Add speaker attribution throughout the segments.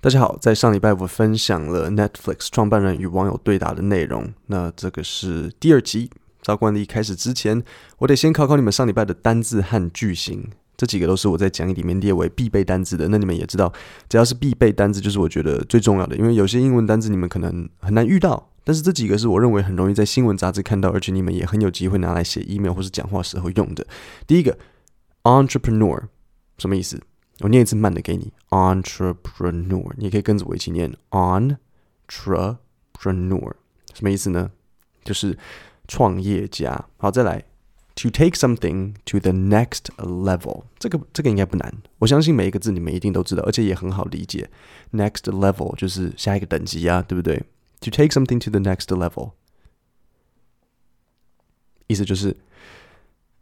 Speaker 1: 大家好，在上礼拜我分享了 Netflix 创办人与网友对答的内容，那这个是第二集。照惯例开始之前，我得先考考你们上礼拜的单字和句型，这几个都是我在讲义里面列为必备单字的。那你们也知道，只要是必备单字，就是我觉得最重要的，因为有些英文单字你们可能很难遇到，但是这几个是我认为很容易在新闻杂志看到，而且你们也很有机会拿来写 email 或是讲话时候用的。第一个，entrepreneur 什么意思？我念一次慢的给你，entrepreneur，你可以跟着我一起念，entrepreneur，什么意思呢？就是创业家。好，再来，to take something to the next level，这个这个应该不难，我相信每一个字你们一定都知道，而且也很好理解。next level 就是下一个等级啊，对不对？to take something to the next level，意思就是。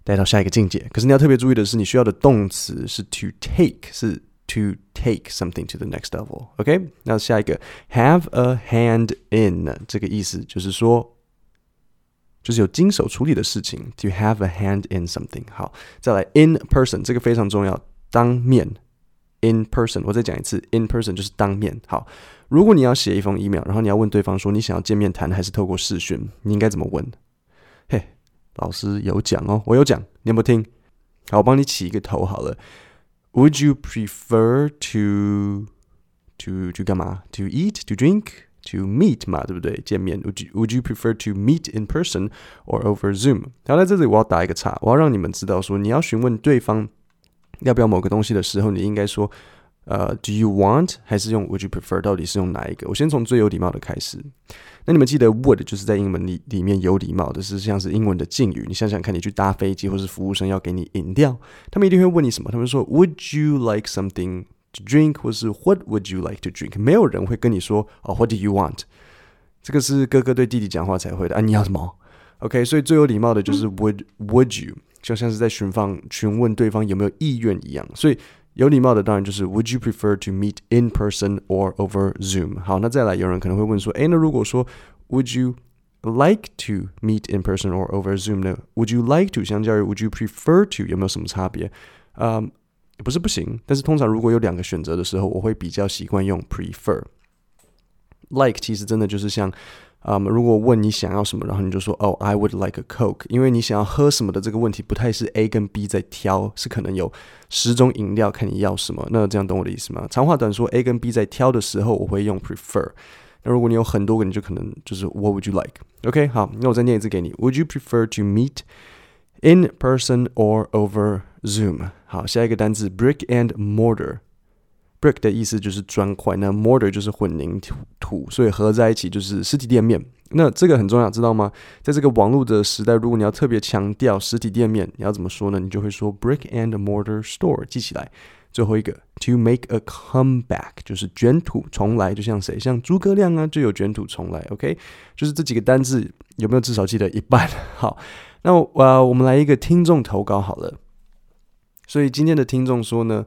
Speaker 1: 带到下一个境界。可是你要特别注意的是，你需要的动词是 to take，是 to take something to the next level。OK，那下一个 have a hand in，这个意思就是说，就是有经手处理的事情，to have a hand in something。好，再来 in person，这个非常重要，当面 in person。我再讲一次，in person 就是当面。好，如果你要写一封 email，然后你要问对方说你想要见面谈还是透过视讯，你应该怎么问？嘿。老师有讲哦，我有讲，你有没有听？好，我帮你起一个头好了。Would you prefer to to to 干嘛？To eat, to drink, to meet 嘛，对不对？见面。Would you Would you prefer to meet in person or over Zoom？好，在这里我要打一个叉，我要让你们知道说，你要询问对方要不要某个东西的时候，你应该说。呃，Do you want 还是用 Would you prefer？到底是用哪一个？我先从最有礼貌的开始。那你们记得 Would 就是在英文里里面有礼貌的，是像是英文的敬语。你想想看，你去搭飞机，或是服务生要给你饮料，他们一定会问你什么？他们说 Would you like something to drink？或是 What would you like to drink？没有人会跟你说哦，What do you want？这个是哥哥对弟弟讲话才会的啊！你要什么？OK，所以最有礼貌的就是 Would Would you？就像是在询放询问对方有没有意愿一样，所以。有礼貌的当然就是 Would you prefer to meet in person or over Zoom？好，那再来，有人可能会问说，诶，那如果说 Would you like to meet in person or over Zoom 呢？Would you like to 相较于 Would you prefer to 有没有什么差别？嗯，不是不行，但是通常如果有两个选择的时候，我会比较习惯用 prefer。Like 其实真的就是像 啊，如果问你想要什么，然后你就说哦，I would like a Coke，因为你想要喝什么的这个问题不太是 A 跟 B 在挑，是可能有十种饮料，看你要什么。那这样懂我的意思吗？长话短说，A 跟 B 在挑的时候，我会用 prefer。那如果你有很多个，你就可能就是 What would you like？OK，好，那我再念一次给你：Would you prefer to meet in person or over Zoom？好，下一个单词 brick and mortar。Brick 的意思就是砖块，那 mortar 就是混凝土，所以合在一起就是实体店面。那这个很重要，知道吗？在这个网络的时代，如果你要特别强调实体店面，你要怎么说呢？你就会说 brick and mortar store，记起来。最后一个 to make a comeback 就是卷土重来，就像谁？像诸葛亮啊，就有卷土重来。OK，就是这几个单字有没有至少记得一半？好，那呃，我们来一个听众投稿好了。所以今天的听众说呢。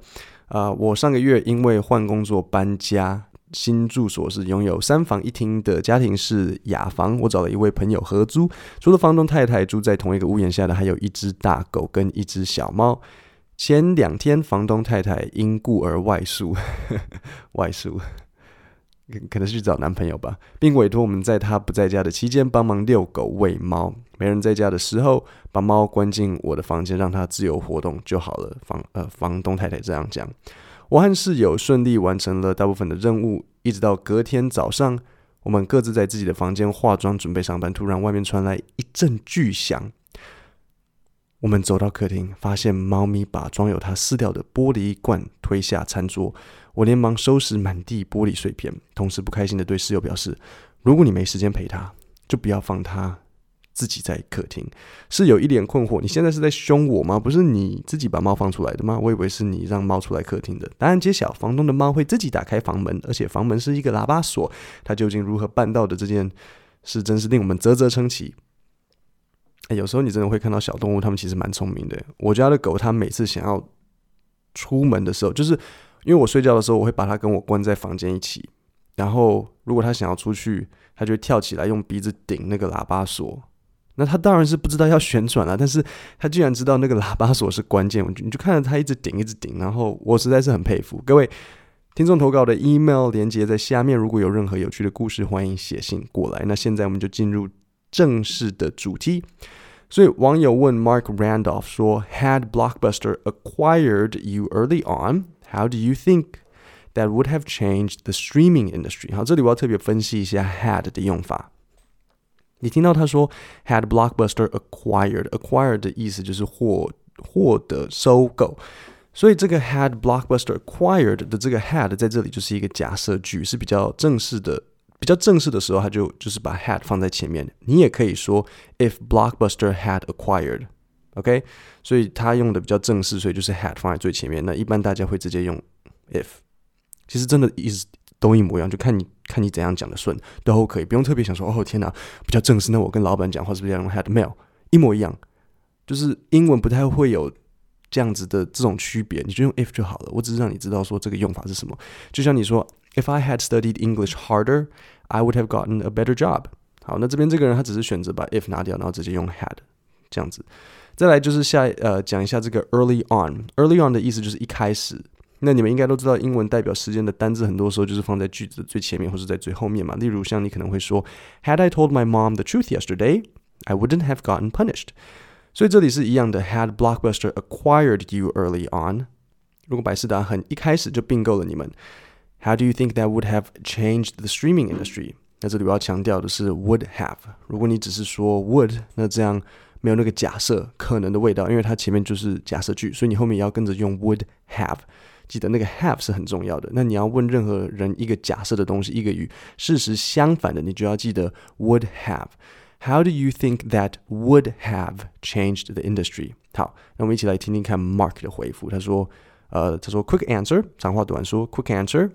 Speaker 1: 啊，我上个月因为换工作搬家，新住所是拥有三房一厅的家庭式雅房。我找了一位朋友合租，除了房东太太住在同一个屋檐下的，还有一只大狗跟一只小猫。前两天，房东太太因故而外宿，外宿。可能是去找男朋友吧，并委托我们在他不在家的期间帮忙遛狗、喂猫。没人在家的时候，把猫关进我的房间，让它自由活动就好了。房呃，房东太太这样讲。我和室友顺利完成了大部分的任务，一直到隔天早上，我们各自在自己的房间化妆准备上班，突然外面传来一阵巨响。我们走到客厅，发现猫咪把装有它撕掉的玻璃罐推下餐桌。我连忙收拾满地玻璃碎片，同时不开心的对室友表示：“如果你没时间陪他，就不要放他自己在客厅。”室友一脸困惑：“你现在是在凶我吗？不是你自己把猫放出来的吗？我以为是你让猫出来客厅的。”答案揭晓：房东的猫会自己打开房门，而且房门是一个喇叭锁。他究竟如何办到的这件事，真是令我们啧啧称奇。哎，有时候你真的会看到小动物，它们其实蛮聪明的。我家的狗，它每次想要出门的时候，就是。因为我睡觉的时候，我会把它跟我关在房间一起。然后，如果它想要出去，它就会跳起来用鼻子顶那个喇叭锁。那它当然是不知道要旋转了，但是它居然知道那个喇叭锁是关键。你就看着它一直顶，一直顶。然后，我实在是很佩服各位听众投稿的 email 连接在下面，如果有任何有趣的故事，欢迎写信过来。那现在我们就进入正式的主题。所以网友问 Mark Randolph 说：“Had Blockbuster acquired you early on, how do you think that would have changed the streaming industry？” 好，这里我要特别分析一下 “had” 的用法。你听到他说 “had Blockbuster acquired”，acquired 的意思就是获获得收购。所以这个 had blockbuster acquired 的这个 had 在这里就是一个假设句，是比较正式的。比较正式的时候，他就就是把 had 放在前面。你也可以说 if blockbuster had acquired，OK？、 OK，所以他用的比较正式，所以就是 had 放在最前面。那一般大家会直接用 if。其实真的意思都一模一样，就看你看你怎样讲的顺都可以，不用特别想说哦天哪，比较正式。那我跟老板讲话是不是要用 had 没有一模一样？就是英文不太会有。这样子的这种区别，你就用 if 就好了。我只是让你知道说这个用法是什么。就像你说，If I had studied English harder, I would have gotten a better job。好，那这边这个人他只是选择把 if 拿掉，然后直接用 had 这样子。再来就是下呃讲一下这个 early on。early on 的意思就是一开始。那你们应该都知道，英文代表时间的单字很多时候就是放在句子的最前面或是在最后面嘛。例如像你可能会说，Had I told my mom the truth yesterday, I wouldn't have gotten punished。所以这里是一样的，Had Blockbuster acquired you early on？如果百事达很一开始就并购了你们，How do you think that would have changed the streaming industry？那这里我要强调的是 would have。如果你只是说 would，那这样 没有那个假设可能的味道，因为它前面就是假设句，所以你后面也要跟着用 would have。记得那个 have 是很重要的。那你要问任何人一个假设的东西，一个与事实相反的，你就要记得 would have。How do you think that would have changed the industry？好，那我们一起来听听看 Mark 的回复。他说，呃，他说 Quick answer，长话短说，Quick answer。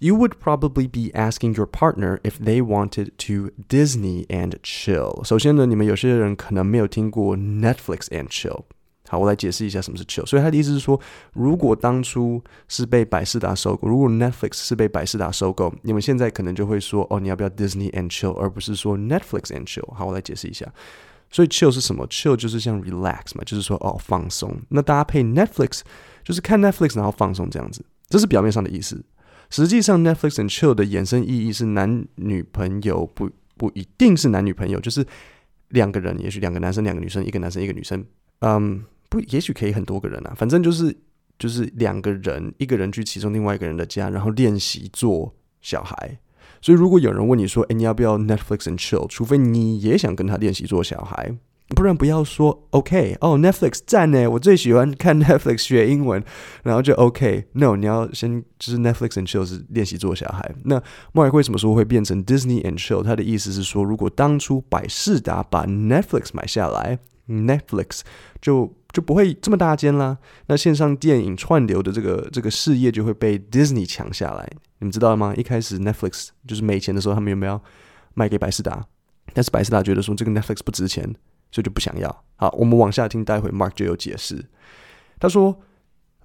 Speaker 1: You would probably be asking your partner if they wanted to Disney and chill。首先呢，你们有些人可能没有听过 Netflix and chill。好，我来解释一下什么是 chill。所以他的意思是说，如果当初是被百事达收购，如果 Netflix 是被百事达收购，你们现在可能就会说，哦，你要不要 Disney and chill，而不是说 Netflix and chill。好，我来解释一下。所以 chill 是什么？chill 就是像 relax 嘛，就是说哦放松。那搭配 Netflix 就是看 Netflix 然后放松这样子，这是表面上的意思。 实际上 Netflix and chill 的衍生意义是男女朋友不不一定是男女朋友，就是两个人，也许两个男生两个女生，一个男生一个女生，嗯。不，也许可以很多个人啊，反正就是就是两个人，一个人去其中另外一个人的家，然后练习做小孩。所以如果有人问你说，哎，你要不要 Netflix and chill？除非你也想跟他练习做小孩，不然不要说 OK 哦，Netflix 赞呢，我最喜欢看 Netflix 学英文，然后就 OK。No，你要先就是 Netflix and chill 是练习做小孩。那莫尔为什么说会变成 Disney and chill？他的意思是说，如果当初百事达把 Netflix 买下来，Netflix 就就不会这么大间啦。那线上电影串流的这个这个事业就会被 Disney 抢下来。你们知道吗？一开始 Netflix 就是没钱的时候，他们有没有卖给百事达？但是百事达觉得说这个 Netflix 不值钱，所以就不想要。好，我们往下听，待会 Marc 就有解释。他说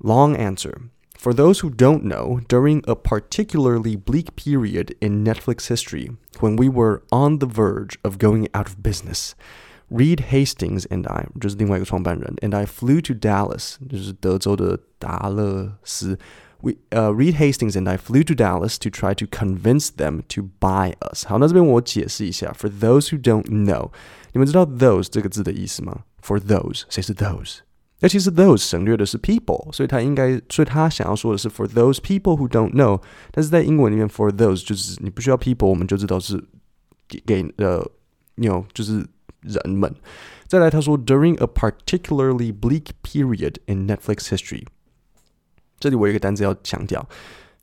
Speaker 1: ，Long answer for those who don't know. During a particularly bleak period in Netflix history, when we were on the verge of going out of business. Reed Hastings and I 就是另外一个创办人，and I flew to Dallas，就是德州的达勒斯 We uh Reed Hastings and I flew to Dallas to try to convince them to buy us。好，那这边我解释一下，for those who don't know，你们知道 those 这个字的意思吗？For those，谁是 those？那其实 those 省略的是 people，所以他应该，所以他想要说的是 for those people who don't know。但是在英文里面，for those 就是你不需要 people，我们就知道是给给呃，you know 就是人们。再来，他说，during a particularly bleak period in Netflix history。 这里我有一个单词要强调，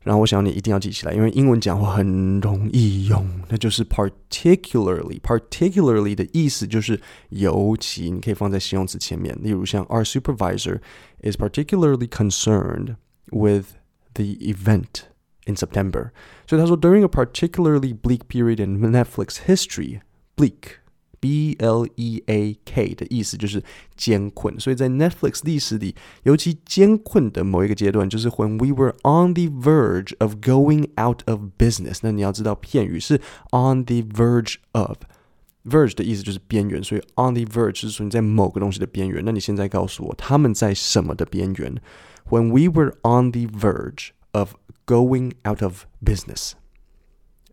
Speaker 1: 然后我想你一定要记起来，因为英文讲话很容易用，那就是 particularly。particularly 的意思就是尤其，你可以放在形容词前面，例如像 Our supervisor is particularly concerned with the event in September。所以他说，during a particularly bleak period in Netflix history，bleak。 B L E A K 的意思就是艰困，所以在 Netflix 历史里，尤其艰困的某一个阶段，就是 When we were on the verge of going out of business。那你要知道片语是 on the verge of，verge 的意思就是边缘，所以 on the verge 是说你在某个东西的边缘。那你现在告诉我，他们在什么的边缘？When we were on the verge of going out of business.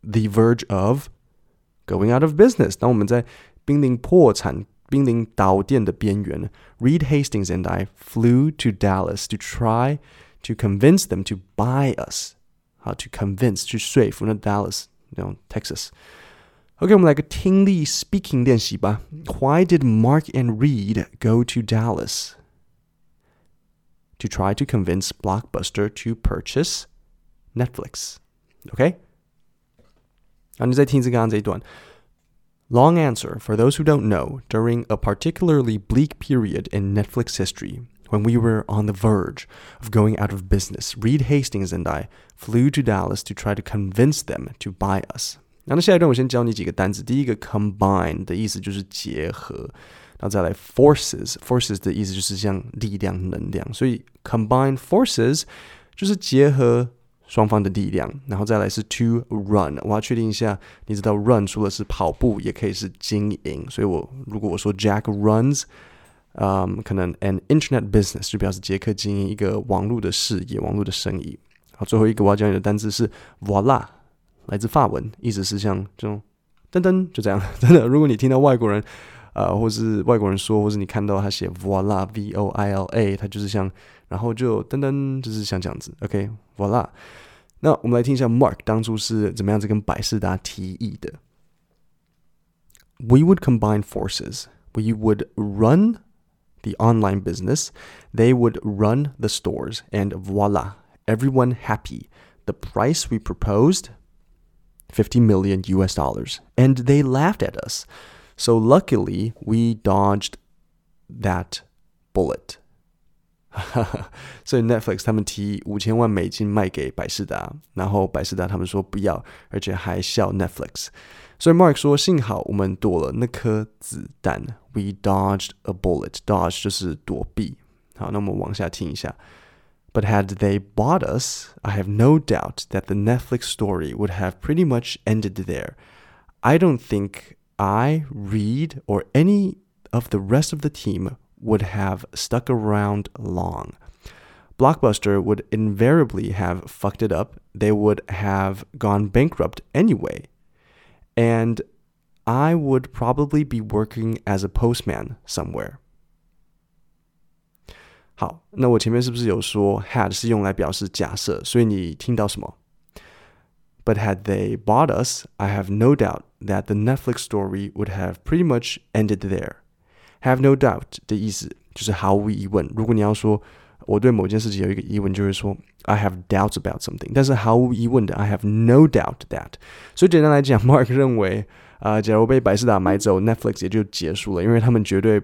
Speaker 1: The verge of going out of business. 当我们在 濒临破产、濒临倒店的边缘，Reed Hastings and I flew to Dallas to try to convince them to buy us。好，to convince 去说服那 Dallas 那种 Texas。OK，我们来个听力 speaking 练习吧。Why did Marc and Reed go to Dallas to try to convince Blockbuster to purchase Netflix？OK，、okay? 然后你再听一次刚刚这一段。Okay? Long answer for those who don't know, during a particularly bleak period in Netflix history, when we were on the verge of going out of business, Reed Hastings and I flew to Dallas to try to convince them to buy us. 然后下一段我先教你几个单词。第一个 combine 的意思就是结合，然后再来 forces，forces 的意思就是像力量、能量，所以 combine forces 就是结合 双方的力量。然后再来是 to run，我要确定一下，你知道 run 除了是跑步，也可以是经营。所以我如果我说 Jack runs，嗯，可能 an internet business 就表示杰克经营一个网络的事业、网络的生意。好，最后一个我要教你的单词是 voila。来自法文，意思是像这种噔噔就这样。真的，如果你听到外国人，呃，或是外国人说，或是你看到他写 voila v o i l a，他就是像，然后就噔噔，就是像这样子。OK，voila。那我们来听一下 Mark 当初是怎么样子跟百事达提议的。We would combine forces. We would run the online business. They would run the stores, and voila, everyone happy. The price we proposed 50 million US dollars. And they laughed at us. So luckily, we dodged that bullet. 所以 Netflix 他们提议五千万美金卖给百事达，然后百事达他们说不要，而且还笑 Netflix。所以 Marc 说，幸好我们躲了那颗子弹，We dodged a bullet。Dodge 就是躲避。好，那我们往下听一下。But had they bought us, I have no doubt that the Netflix story would have pretty much ended there. I don't think I, Reed, or any of the rest of the team would have stuck around long. Blockbuster would invariably have fucked it up. They would have gone bankrupt anyway. And I would probably be working as a postman somewhere. 好，那我前面是不是有说 had 是用来表示假设？所以你听到什么？But had they bought us, I have no doubt that the Netflix story would have pretty much ended there. Have no doubt 的意思就是毫无疑问。如果你要说我对某件事情有一个疑问，就会说 I have doubts about something。但是毫无疑问的 I have no doubt that。所以简单来讲，Mark 认为啊、呃，假如被百事达买走，Netflix 也就结束了，因为他们绝对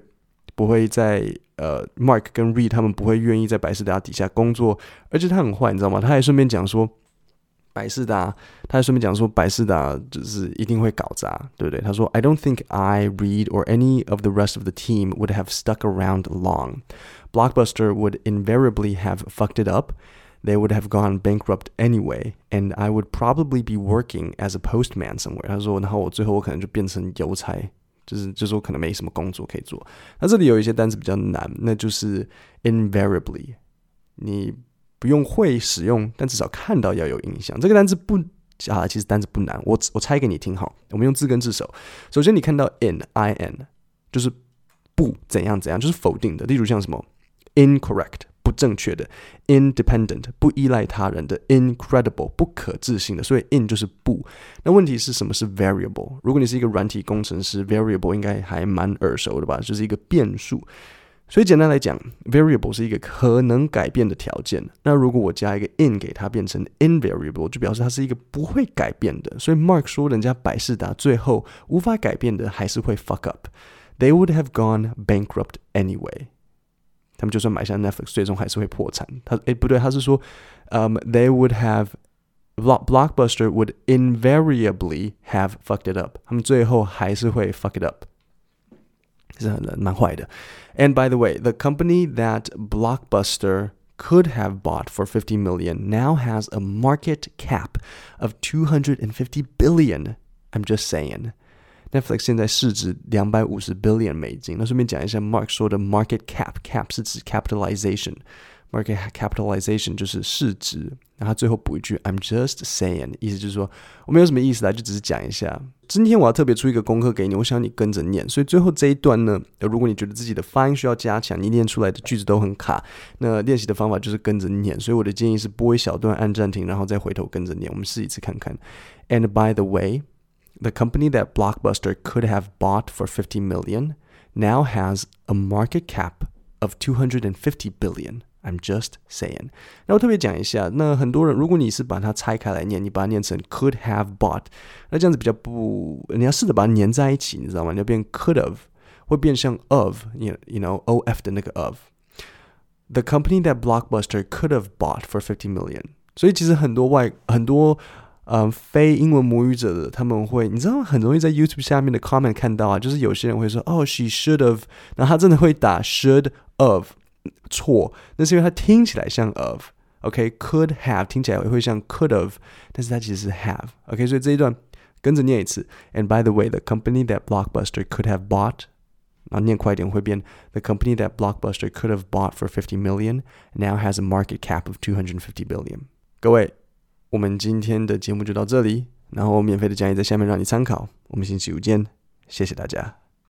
Speaker 1: 不会在呃，Mark 跟 Reed 他们不会愿意在百事达底下工作，而且他很坏，你知道吗？他还顺便讲说，百事达，他还顺便讲说，百事达就是一定会搞砸，对不对？他说，I don't think I, Reed, or any of the rest of the team would have stuck around long. Blockbuster would invariably have fucked it up. They would have gone bankrupt anyway, and I would probably be working as a postman somewhere. 他说，然后我最后我可能就变成邮差。就是就说可能没什么工作可以做。那这里有一些单词比较难，那就是 invariably，你 不用会使用，但至少看到要有印象。这个单词不啊，其实单词不难，我我猜给你听好。我们用字根字首。首先你看到 in i n，就是不怎样怎样，就是否定的。例如像什么 incorrect。不正确的，independent 不依赖他人的，incredible 不可置信的，所以 in 就是不。那问题是什么是 variable？如果你是一个软体工程师，variable 应该还蛮耳熟的吧？就是一个变数。所以简单来讲，variable 是一个可能改变的条件。那如果我加一个 in 给它变成 in Marc 说，人家百事达最后无法改变的还是会 fuck up。They would have gone bankrupt anyway。他们就算买下 Netflix，最终还是会破产。他诶不对，他是说，嗯、um,，they would have blockbuster would invariably have fucked it up。他们最后还是会 fuck it up。uh, and by the way, the company that Blockbuster could have bought for 50 million now has a market cap of 250 billion. I'm just saying. Netflix 现在市值两百五十 billion 美金。那顺便讲一下，Marc 说的 market cap，cap 是指 capitalization。Cap market capitalization 就是市值，然后他最后补一句 "I'm just saying"，意思就是说我没有什么意思啦，就只是讲一下。今天我要特别出一个功课给你，我想你跟着念。所以最后这一段呢，如果你觉得自己的发音需要加强，你念出来的句子都很卡，那练习的方法就是跟着念。所以我的建议是播一小段，按暂停，然后再回头跟着念。我们试一次看看。And by the way, the company that Blockbuster could have bought for 50 million now has a market cap of 250 billion. I'm just saying。那我特别讲一下，那很多人，如果你是把它拆开来念，你把它念成 could have bought，那这样子比较不，你要试着把它粘在一起，你知道吗？你要变 could have，会变像 of，you you know o f 的那个 of。The company that Blockbuster could have bought for fifty million。所以其实很多外很多。嗯，非英文母语者的他们会，你知道很容易在 YouTube 下面的 comment 看到啊，就是有些人会说，哦，she should have，然后他真的会打 should of， 错，那是因为它听起来像 of。OK，could have 听起来会像 could have，但是它其实是 have。OK，所以这一段跟着念一次。And by the way, the company that Blockbuster could have bought，然后念快一点会变 The company that Blockbuster could have bought for fifty million now has a market cap of two hundred fifty billion。各位，我们今天的节目就到这里，然后免费的讲义在下面让你参考。我们星期五见，谢谢大家。